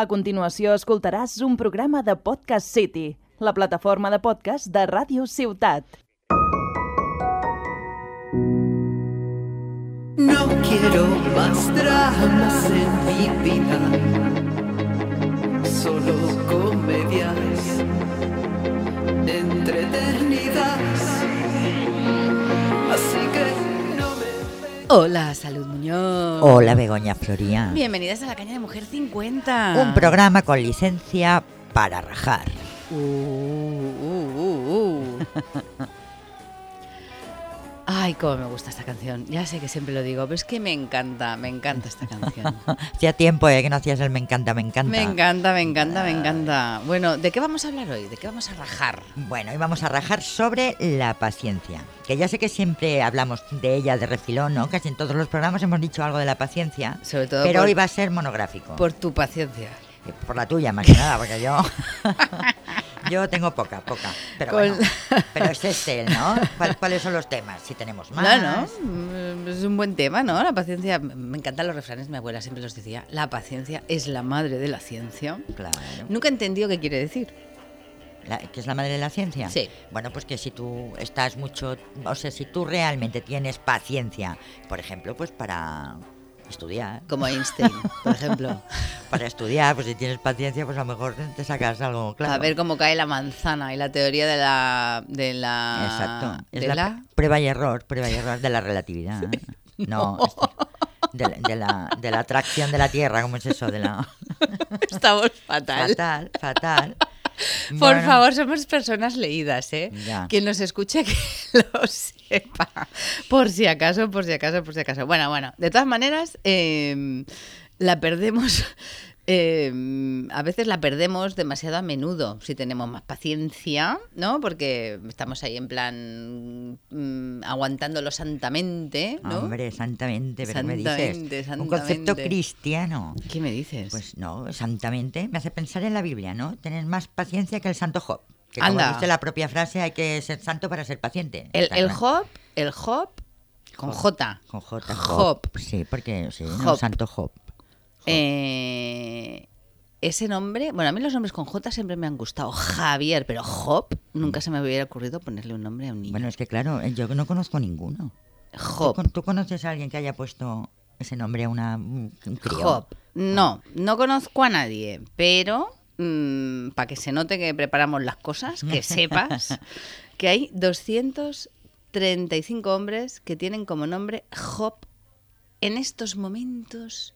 A continuació escoltaràs un programa de Podcast City, la plataforma de podcast de Ràdio Ciutat. No quiero más dramas en mi vida, solo comedias no me... Hola, Salud Muñoz. Hola, Begoña Floría. Bienvenidas a la caña de Mujer 50. Un programa con licencia para rajar. Uh, uh, uh, uh. Ay, cómo me gusta esta canción. Ya sé que siempre lo digo, pero es que me encanta, me encanta esta canción. Hacía tiempo eh, que no hacías el me encanta, me encanta. Me encanta, me encanta, me encanta. Bueno, ¿de qué vamos a hablar hoy? ¿De qué vamos a rajar? Bueno, hoy vamos a rajar sobre la paciencia. Que ya sé que siempre hablamos de ella de refilón, ¿no? Casi en todos los programas hemos dicho algo de la paciencia. Sobre todo pero por, hoy va a ser monográfico. por tu paciencia. Eh, por la tuya, más que nada, porque yo. yo tengo poca, poca. Pero Con- bueno. Pero es este, ¿no? ¿Cuál- ¿Cuáles son los temas? Si tenemos más. No, no, mm, es un buen tema, ¿no? La paciencia, me encantan los refranes, mi abuela siempre los decía, la paciencia es la madre de la ciencia. Claro. Nunca he entendido qué quiere decir. La- ¿Que es la madre de la ciencia? Sí. Bueno, pues que si tú estás mucho, o sea, si tú realmente tienes paciencia, por ejemplo, pues para estudiar, Como Einstein, por ejemplo. para estudiar, pues si tienes paciencia, pues a lo mejor te sacas algo claro. A ver cómo cae la manzana y la teoría de la... De la Exacto. Es de la, la- prueba y error, prueba y error de la relatividad. No, esto- de, la- de la, de la atracción de la Tierra, ¿cómo es eso? De la... Estamos fatal. Fatal, fatal. Por Bueno, favor, somos personas leídas, ¿eh? Ya. Quien nos escuche que lo sepa. Por si acaso, por si acaso, por si acaso. Bueno, bueno, de todas maneras, eh, la perdemos. Eh, a veces la perdemos demasiado a menudo si tenemos más paciencia, ¿no? Porque estamos ahí en plan mm, aguantándolo santamente, ¿no? Hombre, santamente, pero me Santamente, dices. Un concepto santamente. cristiano. ¿Qué me dices? Pues no, santamente me hace pensar en la Biblia, ¿no? Tener más paciencia que el santo Job. Que Anda. como dice la propia frase, hay que ser santo para ser paciente. el, el. Job, el Job con J. Con J. Job. Sí, porque sí, no, santo Job. Eh, ese nombre, bueno, a mí los nombres con J siempre me han gustado. Javier, pero Job, nunca se me hubiera ocurrido ponerle un nombre a un niño. Bueno, es que claro, eh, yo no conozco ninguno. ¿Tú, Job. con- tú conoces a alguien que haya puesto ese nombre a una, un un crío? Job. No, no conozco a nadie, pero para que se note que preparamos las cosas, que sepas que hay 235 hombres que tienen como nombre Job en estos momentos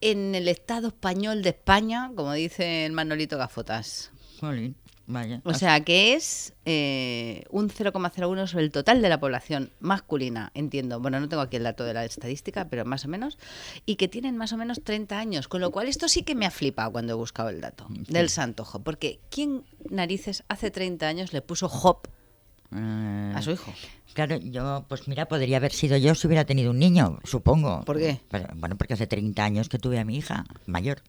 en el Estado español de España, como dice el Manolito Gafotas. Jolín, vaya. O sea que es eh, un 0,01 sobre el total de la población masculina, entiendo. Bueno, no tengo aquí el dato de la estadística, pero más o menos. Y que tienen más o menos 30 años. Con lo cual, esto sí que me ha flipado cuando he buscado el dato del santo Job. Porque ¿quién narices hace 30 años le puso Eh, a su hijo? Claro, yo, pues mira, podría haber sido yo si hubiera tenido un niño, supongo. ¿Por qué? Pero, bueno, porque hace 30 años que tuve a mi hija mayor.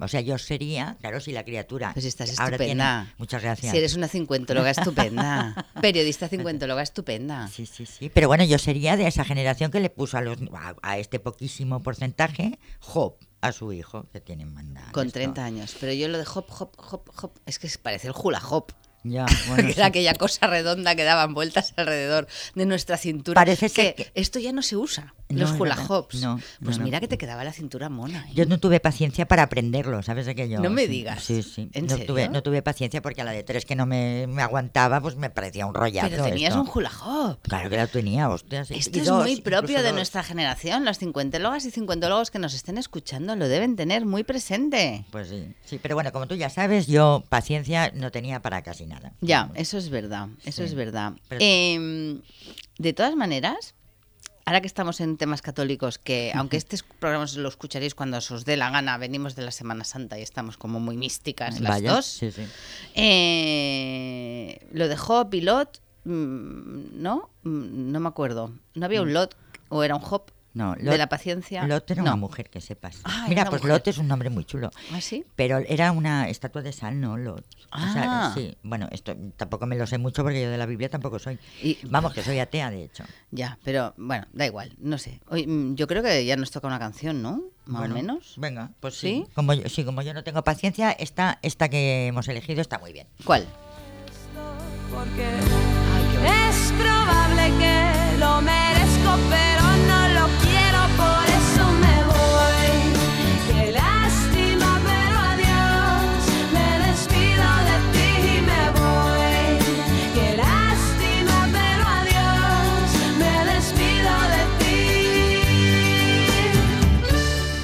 O sea, yo sería, claro, si la criatura. Pues estás ahora tiene- estupenda. muchas gracias. Si eres una cincuentóloga estupenda. Periodista cincuentóloga estupenda. Sí, sí, sí. Pero bueno, yo sería de esa generación que le puso a, los, a, a este poquísimo porcentaje Job a su hijo, que tiene mandado. Con 30 años. Pero yo lo de Job, Job, Job, Job. Es que parece el hula Job. Ya, bueno, era aquella cosa redonda que daban vueltas alrededor de nuestra cintura. Parece que, que- esto ya no se usa, No, los hula hops. No, pues no, no. mira que te quedaba la cintura mona. ¿eh? Yo no tuve paciencia para aprenderlo, ¿sabes de qué yo? No me digas. Sí, sí. ¿En no, serio? Tuve, no tuve paciencia porque a la de tres que no me, me aguantaba, pues me parecía un rollazo. Pero tenías esto. un hula hop. Claro que la tenía, hostia. sí. Esto Y es dos, muy propio de dos. nuestra generación. Los cincuentólogas y cincuentólogos que nos estén escuchando lo deben tener muy presente. Pues sí, sí, pero bueno, como tú ya sabes, yo paciencia no tenía para casi nada. Ya, eso es verdad, eso Sí. es verdad. Pero- Em, de todas maneras, ahora que estamos en temas católicos, que aunque este programa lo escucharéis cuando os dé la gana, venimos de la Semana Santa y estamos como muy místicas las Vaya, dos. Sí, sí. Eh, lo dejó Pilot, mm, ¿no? Mm, No me acuerdo. ¿No había un lot o era un hop? No, de Lot- la paciencia. Lot era no. una mujer, que sepas. Ah, Mira, pues mujer. Lot es un nombre muy chulo. ¿Ah, sí? Pero era una estatua de sal, ¿no? Lot. O sea, Ah. sí, bueno, esto tampoco me lo sé mucho porque yo de la Biblia tampoco soy. Y- Vamos, que soy atea, de hecho. Ya, pero bueno, da igual, no sé. Hoy, mm, yo creo que ya nos toca una canción, ¿no? Más Bueno, o menos. Venga, pues ¿Sí? sí. Como yo, sí, como yo no tengo paciencia, esta, esta que hemos elegido está muy bien. ¿Cuál? Porque es probable que lo merezco, pero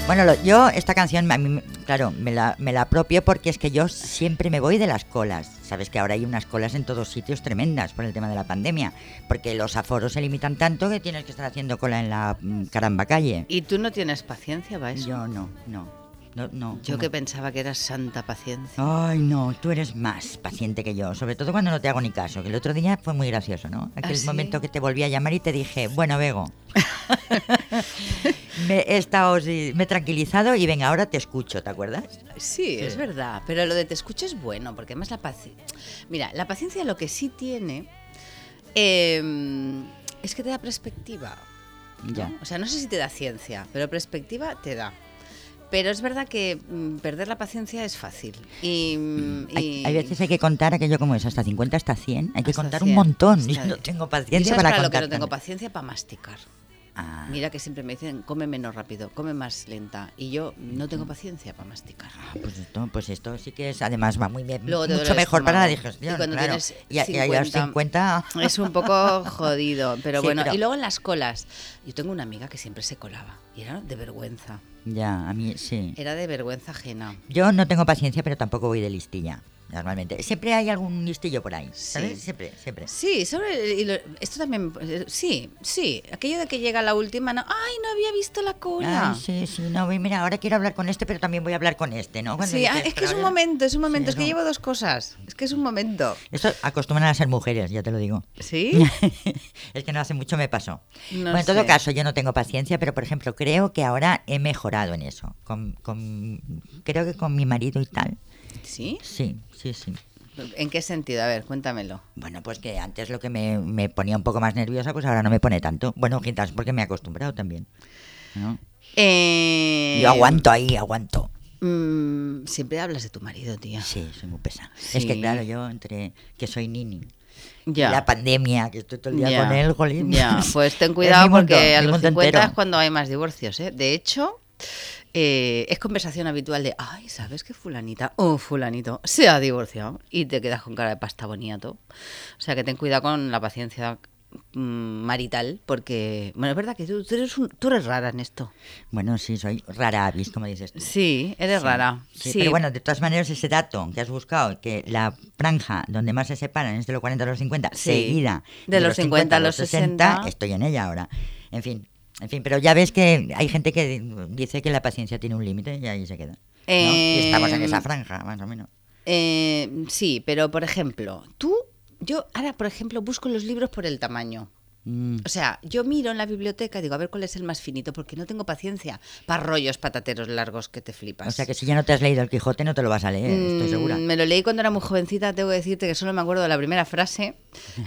Bueno, lo- yo esta canción, a mí, claro, me la, me la apropio porque es que yo siempre me voy de las colas. Sabes que ahora hay unas colas en todos sitios tremendas por el tema de la pandemia, porque los aforos se limitan tanto que tienes que estar haciendo cola en la mm, caramba calle. ¿Y tú no tienes paciencia para eso? Yo no, no, no, no. Yo ¿cómo? que pensaba que eras santa paciencia. Ay, no, tú eres más paciente que yo, sobre todo cuando no te hago ni caso, que el otro día fue muy gracioso, ¿no? Aquel ¿Ah, sí? momento que te volví a llamar y te dije, bueno, Bego, me he estado, me he tranquilizado y venga, ahora te escucho, ¿te acuerdas? Sí, es verdad, pero lo de te escucho es bueno, porque además la paciencia... Mira, la paciencia lo que sí tiene eh, es que te da perspectiva. ¿no? Ya. O sea, no sé si te da ciencia, pero perspectiva te da. Pero es verdad que mm, perder la paciencia es fácil. Y, mm, Hay, y- hay veces hay que contar aquello como es, hasta 50, hasta 100, hay que Hasta contar 100, un montón. Yo no 10. tengo ¿Y paciencia para para lo que contar. no tengo paciencia para masticar. Ah, Mira que siempre me dicen, come menos rápido, come más lenta. Y yo no tengo paciencia para masticar. pues esto, pues esto sí que es, además va muy bien, Luego mucho mejor para la digestión, Y cuando claro. tienes Y a, y a los 50... Es un poco jodido, pero Sí, bueno. pero- Y luego en las colas. Yo tengo una amiga que siempre se colaba. Y era de vergüenza. Ya, a mí sí. Era de vergüenza ajena. Yo no tengo paciencia, pero tampoco voy de listilla, normalmente. Siempre hay algún listillo por ahí, ¿sabes? Sí. Siempre, siempre. Sí, sobre y lo- esto también. eh, Sí, sí. Aquello de que llega la última. No, ¡Ay, no había visto la cola! Ay, sí, sí, no, mira, ahora quiero hablar con este, pero también voy a hablar con este, ¿no? Cuando Sí, ah, es que es un ahora- momento, es un momento. Sí, es que llevo dos cosas. Es que es un momento. Esto acostumbran a ser mujeres, ya te lo digo. ¿Sí? es que no hace mucho me pasó. No bueno, en todo sé. caso, yo no tengo paciencia, pero por ejemplo, creo que ahora he mejorado en eso. Con, con- creo que con mi marido y tal. ¿Sí? Sí, sí, sí. ¿En qué sentido? A ver, cuéntamelo. Bueno, pues que antes lo que me, me ponía un poco más nerviosa, pues ahora no me pone tanto. Bueno, quizás porque me he acostumbrado también. ¿no? Eh, Yo aguanto ahí, aguanto. mm, siempre hablas de tu marido, tía. Sí, soy muy pesada. Es que claro, yo entre que soy nini, Ya. la pandemia, que estoy todo el día Ya, con él, jolín. Ya, pues ten cuidado porque a mi los mundo 50 entero. es cuando hay más divorcios, ¿eh? De hecho, eh, es conversación habitual de, ay, ¿sabes que fulanita o fulanito se ha divorciado? Y te quedas con cara de pasta boniato. O sea que ten cuidado con la paciencia mm, marital porque, bueno, es verdad que tú, tú eres, un- tú eres rara en esto. Bueno, sí, soy rara avis, como dices tú. Sí, eres Sí, rara. sí, Sí, Pero bueno, de todas maneras, ese dato que has buscado, que la franja donde más se separan es de los 40 a los 50, Sí. seguida De los 50 a los 60. estoy en ella ahora. En fin, en fin, pero ya ves que hay gente que dice que la paciencia tiene un límite y ahí se queda. ¿no? Y estamos en Em, esa franja, más o menos. Eh, sí, pero por ejemplo, tú, yo ahora, por ejemplo, busco los libros por el tamaño. Mm, O sea, yo miro en la biblioteca y digo, a ver cuál es el más finito, porque no tengo paciencia para rollos patateros largos que te flipas. O sea que si ya no te has leído el Quijote, no te lo vas a leer, estoy Mm, segura. Me lo leí cuando era muy jovencita, tengo que decirte que solo me acuerdo de la primera frase,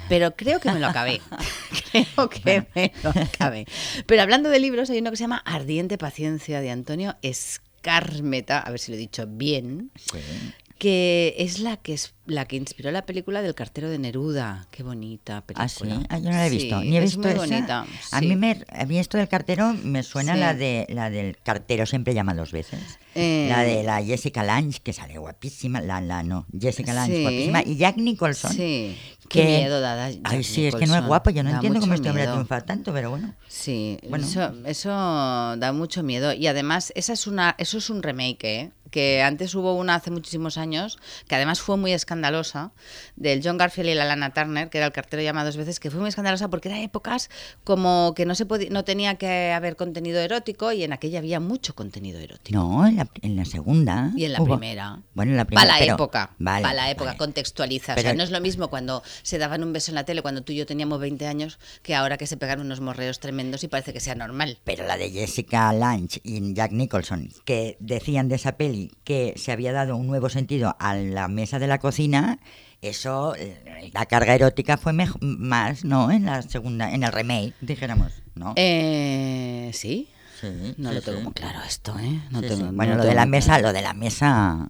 pero creo que me lo acabé. creo que me lo acabé. Pero hablando de libros, hay uno que se llama Ardiente Paciencia de Antonio Escármeta, a ver si lo he dicho bien, Sí. que es la que es la que inspiró la película del cartero de Neruda. Qué bonita película. Ah, sí, ah, yo no la he visto. Sí, Ni he es visto muy esa. bonita. A, sí. mí me, a mí esto del cartero me suena Sí. la de la del cartero, siempre llama dos veces. Eh, La de la Jessica Lange, que sale guapísima. La, la, no, Jessica Lange, guapísima. Y Jack Nicholson. Sí. que- Qué miedo da. Ay, Jack sí, es que no es Nicholson. guapo. Yo no Da entiendo cómo este hombre triunfado tanto, pero bueno. Sí, Bueno. eso, eso da mucho miedo. Y además, esa es una, eso es un remake, ¿eh? que antes hubo una hace muchísimos años, que además fue muy escandalosa, del John Garfield y la Lana Turner, que era el cartero llamado dos veces, que fue muy escandalosa porque era épocas como que no se podía, no tenía que haber contenido erótico y en aquella había mucho contenido erótico. No, en la, en la segunda. Y en la hubo- primera. Bueno, en la primera. Para la pero- época. Vale, para la época, vale. contextualiza. o Pero- sea, no es lo mismo cuando se daban un beso en la tele cuando tú y yo teníamos 20 años, que ahora que se pegan unos morreos tremendos y parece que sea normal. Pero la de Jessica Lange y Jack Nicholson, que decían de esa peli que se había dado un nuevo sentido a la mesa de la cocina, eso, eh, la carga erótica fue mej- más, ¿no? En la segunda, en el remake, dijéramos, ¿no? Eh, ¿Sí? Sí, No sí, lo tengo sí. muy claro esto, ¿eh? No Sí, tengo- sí. no Bueno, lo tengo de la mesa, claro. lo de la mesa.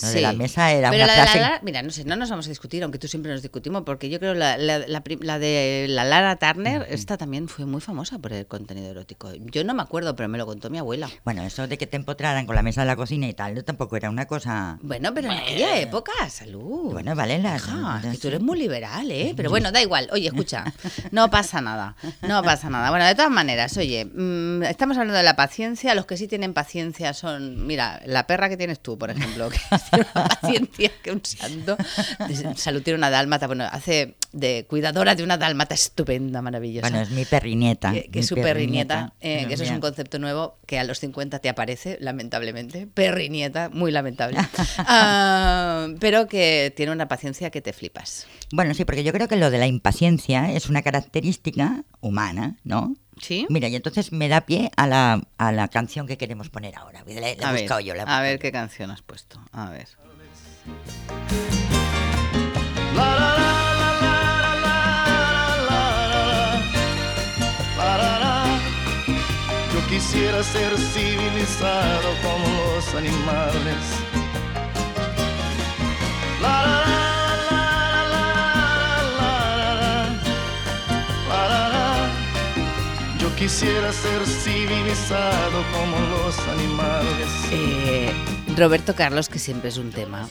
De Sí. la mesa era Pero una la de la frase. Lara- mira, no sé, no nos vamos a discutir, aunque tú siempre nos discutimos, porque yo creo la, la, la la de la Lara Turner, esta también fue muy famosa por el contenido erótico. Yo no me acuerdo, pero me lo contó mi abuela. Bueno, eso de que te empotraran con la mesa de la cocina y tal, tampoco era una cosa. Bueno, pero en aquella época, salud. Bueno, vale, las. Hija, es que tú eres muy liberal, ¿eh? Pero bueno, da igual. Oye, escucha, no pasa nada. No pasa nada. Bueno, de todas maneras, oye, mm, estamos hablando de la paciencia. Los que sí tienen paciencia son, mira, la perra que tienes tú, por ejemplo, que tiene una paciencia que un santo. Salud tiene una dálmata, bueno, hace de cuidadora de una dálmata estupenda, maravillosa. Bueno, es mi perrinieta. que, es su perrinieta, eh, que eso es un concepto nuevo que a los 50 te aparece, lamentablemente. Perrinieta, muy lamentable. Ah, pero que tiene una paciencia que te flipas. Bueno, sí, porque yo creo que lo de la impaciencia es una característica humana, ¿no? ¿Sí? Mira, y entonces me da pie a la, a la canción que queremos poner ahora. La, la he a ver, buscado yo, la he a buscado ver qué canción has puesto. A ver. Yo quisiera ser civilizado como los animales. La, la, la, quisiera ser civilizado como los animales. Eh, Roberto Carlos, que siempre es un tema.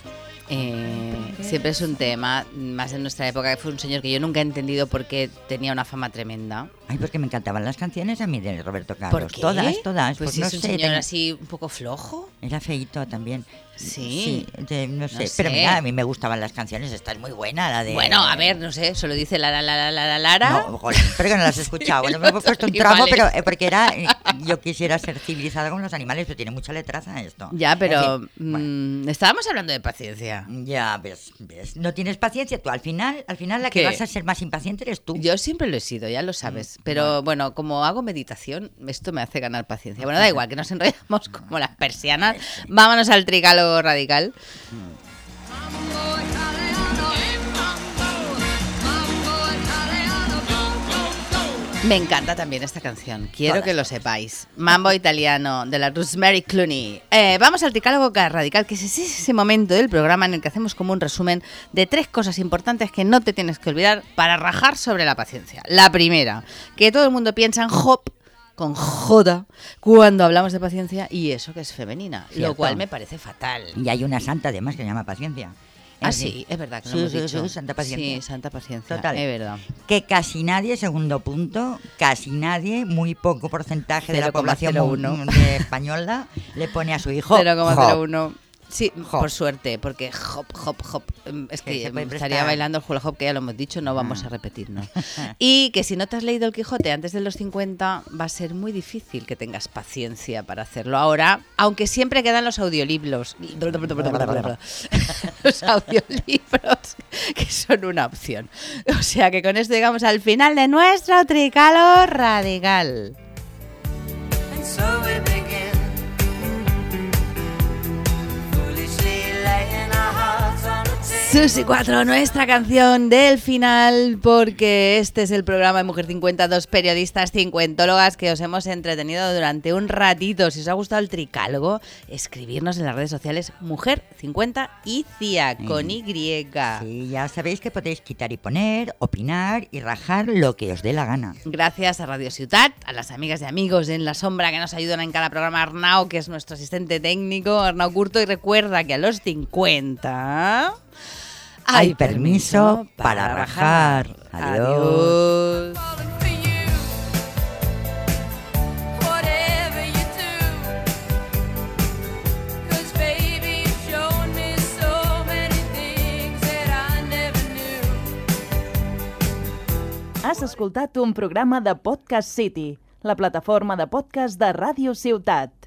eh, siempre es un tema, más en nuestra época, que fue un señor que yo nunca he entendido por qué tenía una fama tremenda. Ay, porque me encantaban las canciones a mí de Roberto Carlos. ¿Por qué? Todas, todas. Pues, Pues, no es un sé. señor ten- así un poco flojo. Era feito también. Sí. de- no, sé. sé. Pero mira, a mí me gustaban las canciones. Esta es muy buena, la de. Bueno, a ver, no sé, solo dice la la la la la la Lara. No, pero que no las he escuchado. Bueno, me he puesto un tramo, pero eh, porque era. eh, Yo quisiera ser civilizada con los animales, pero tiene mucha letraza esto. Ya, pero bueno. mm, estábamos hablando de paciencia. Ya, ves, ves. No tienes paciencia. Tú al final, al final la que vas a ser más impaciente eres tú. Yo siempre lo he sido, ya lo sabes. Mm, Pero bueno, como hago meditación, esto me hace ganar paciencia. Bueno, da igual, que nos enrollamos como las persianas. Vámonos al tricalo radical. Me encanta también esta canción, quiero Todas, que lo sepáis. Mambo italiano de la Rosemary Clooney. Eh, vamos al tricálogo radical, que es ese, momento del programa en el que hacemos como un resumen de tres cosas importantes que no te tienes que olvidar para rajar sobre la paciencia. La primera, que todo el mundo piensa en hop con J cuando hablamos de paciencia y eso que es femenina, lo cual me parece fatal. Y hay una santa además que se llama Paciencia. Ah, sí, es verdad que lo Sí, hemos sí, dicho. sí, Santa Paciencia. Sí, Santa Paciencia, Total. es verdad. Que casi nadie, segundo punto, casi nadie, muy poco porcentaje de la población 0,01. mu- de española le pone a su hijo. Job. 0,01. Sí, Hop. por suerte, porque hop, hop, hop. em, Es Que puede estaría bailando el hula hop, que ya lo hemos dicho, no vamos Ah. a repetirnos. Y que si no te has leído el Quijote antes de los 50, va a ser muy difícil que tengas paciencia para hacerlo ahora, aunque siempre quedan los audiolibros. los audiolibros, que son una opción. O sea que con esto llegamos al final de nuestro tricalo radical. Susi 4, nuestra canción del final, porque este es el programa de Mujer 50, dos periodistas cincuentólogas que os hemos entretenido durante un ratito. Si os ha gustado el tricálogo, escribirnos en las redes sociales Mujer 50 y CIA con Y. Sí, ya sabéis que podéis quitar y poner, opinar y rajar lo que os dé la gana. Gracias a Radio Ciutat, a las amigas y amigos en la sombra que nos ayudan en cada programa, Arnau, que es nuestro asistente técnico, Arnau Curto, y recuerda que a los 50 hay permiso para rajar. Adiós. Has escoltat un programa de Podcast City, la plataforma de podcast de Ràdio Ciutat.